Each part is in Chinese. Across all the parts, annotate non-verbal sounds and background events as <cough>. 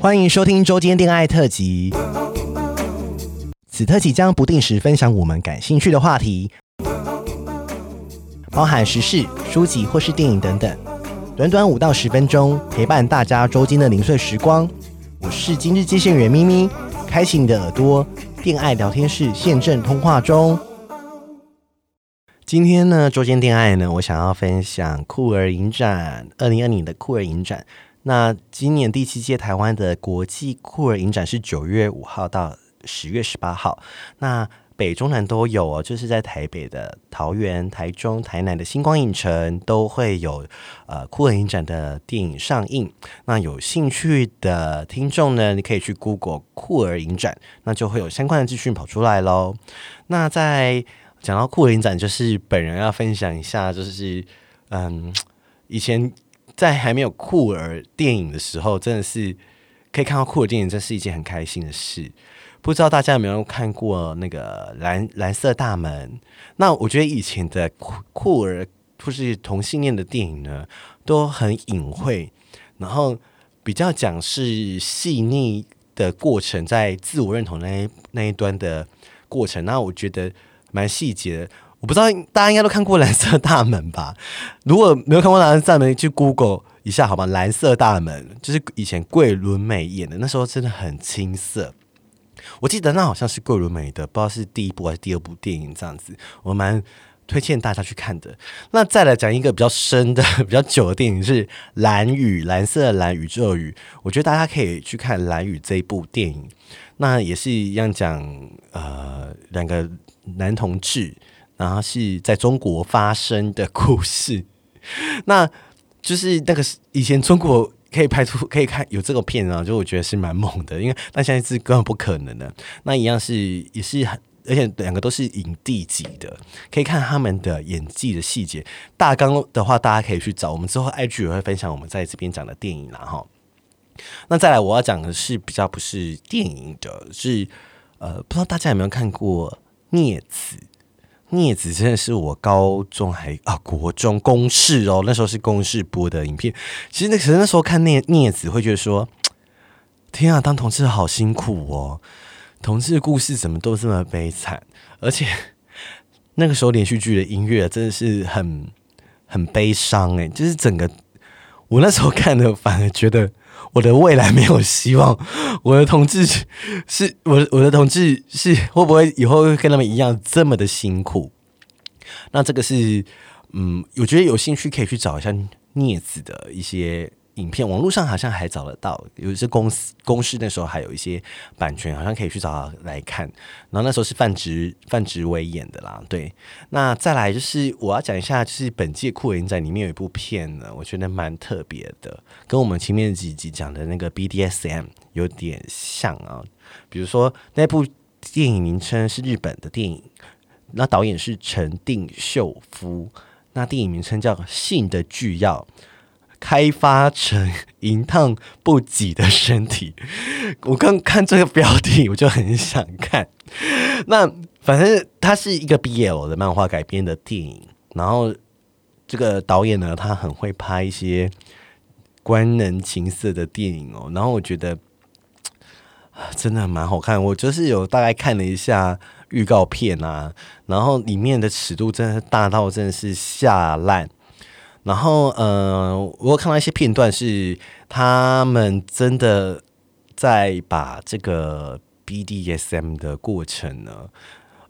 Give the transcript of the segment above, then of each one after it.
欢迎收听周间恋爱特辑。此特辑将不定时分享我们感兴趣的话题，包含时事、书籍或是电影等等。短短五到十分钟，陪伴大家周间的零碎时光。我是今日接线员咪咪，开启你的耳朵，恋爱聊天室现正通话中。今天呢，周间恋爱呢，我想要分享酷儿影展，二零二零的酷儿影展。那今年第七届台湾的国际酷儿影展是九月五号到十月十八号，那北中南都有哦，就是在台北的桃园、台中、台南的星光影城都会有呃酷儿影展的电影上映。那有兴趣的听众呢，你可以去 Google 酷儿影展，那就会有相关的资讯跑出来喽。那在讲到酷儿影展，就是本人要分享一下，就是嗯，以前在还没有酷儿电影的时候，真的是可以看到酷儿电影，真是一件很开心的事。不知道大家有没有看过那个蓝蓝色大门？那我觉得以前的酷酷儿或是同性恋的电影呢，都很隐晦，然后比较讲是细腻的过程，在自我认同那那一端的过程。那我觉得。蛮细节，我不知道大家应该都看过《蓝色大门》吧？如果没有看过《蓝色大门》，去 Google 一下好吗。《蓝色大门》就是以前桂纶镁演的，那时候真的很青涩。我记得那好像是桂纶镁的，不知道是第一部还是第二部电影这样子。我蛮推荐大家去看的。那再来讲一个比较深的、<laughs> 比较久的电影是《蓝雨》，蓝色的蓝宇宙宇。我觉得大家可以去看《蓝宇》这一部电影。那也是一样讲呃两个。男同志，然后是在中国发生的故事，<laughs> 那就是那个以前中国可以拍出可以看有这个片啊，就我觉得是蛮猛的，因为那现在是根本不可能的。那一样是也是很，而且两个都是影帝级的，可以看他们的演技的细节。大纲的话，大家可以去找，我们之后 IG 也会分享我们在这边讲的电影啦哈。那再来我要讲的是比较不是电影的，是呃，不知道大家有没有看过。镊子，镊子真的是我高中还啊国中公视哦，那时候是公视播的影片。其实那时候那时候看镊镊子会觉得说，天啊，当同志好辛苦哦，同志的故事怎么都这么悲惨？而且 <laughs> 那个时候连续剧的音乐真的是很很悲伤诶，就是整个我那时候看的反而觉得。我的未来没有希望，我的同志是，我的我的同志是会不会以后会跟他们一样这么的辛苦？那这个是，嗯，我觉得有兴趣可以去找一下镊子的一些。影片网络上好像还找得到，有一些公司公司那时候还有一些版权，好像可以去找他来看。然后那时候是范植范植伟演的啦，对。那再来就是我要讲一下，就是本届酷影展里面有一部片呢，我觉得蛮特别的，跟我们前面几集讲的那个 BDSM 有点像啊。比如说那部电影名称是日本的电影，那导演是陈定秀夫，那电影名称叫《性的巨药》。开发成银烫不挤的身体，<laughs> 我刚看这个标题，我就很想看。那反正它是一个 BL 的漫画改编的电影，然后这个导演呢，他很会拍一些官能情色的电影哦。然后我觉得 <sighs> 真的蛮好看，我就是有大概看了一下预告片啊，然后里面的尺度真的是大到真的是吓烂。然后，呃，我有看到一些片段，是他们真的在把这个 BDSM 的过程呢，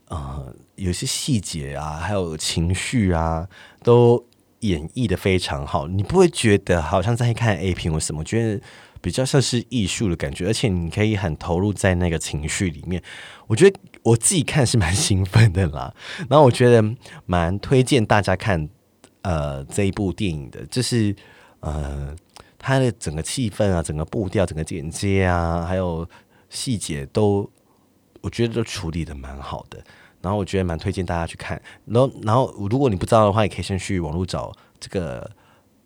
呃，有些细节啊，还有情绪啊，都演绎得非常好。你不会觉得好像在看 A 片或什么，觉得比较像是艺术的感觉，而且你可以很投入在那个情绪里面。我觉得我自己看是蛮兴奋的啦。然后我觉得蛮推荐大家看。呃，这一部电影的，就是呃，它的整个气氛啊，整个步调，整个剪接啊，还有细节都，我觉得都处理得蛮好的。然后我觉得蛮推荐大家去看。然后，然后如果你不知道的话，也可以先去网络找这个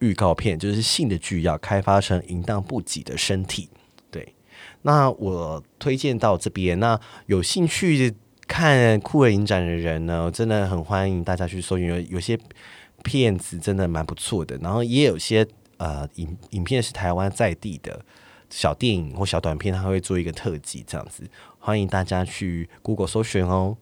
预告片，就是性的剧要开发成淫荡不羁的身体。对，那我推荐到这边。那有兴趣看酷儿影展的人呢，真的很欢迎大家去搜，因为有些。片子真的蛮不错的，然后也有些呃影影片是台湾在地的小电影或小短片，他会做一个特辑这样子，欢迎大家去 Google 搜寻哦。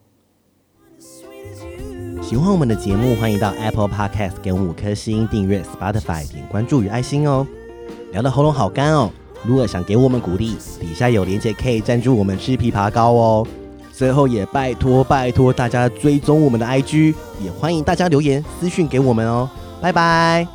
喜欢我们的节目，欢迎到 Apple Podcast 给五颗星，订阅 Spotify 点关注与爱心哦。聊得喉咙好干哦，如果想给我们鼓励，底下有链接可以赞助我们吃枇杷膏哦。最后也拜托拜托大家追踪我们的 IG，也欢迎大家留言私讯给我们哦。拜拜。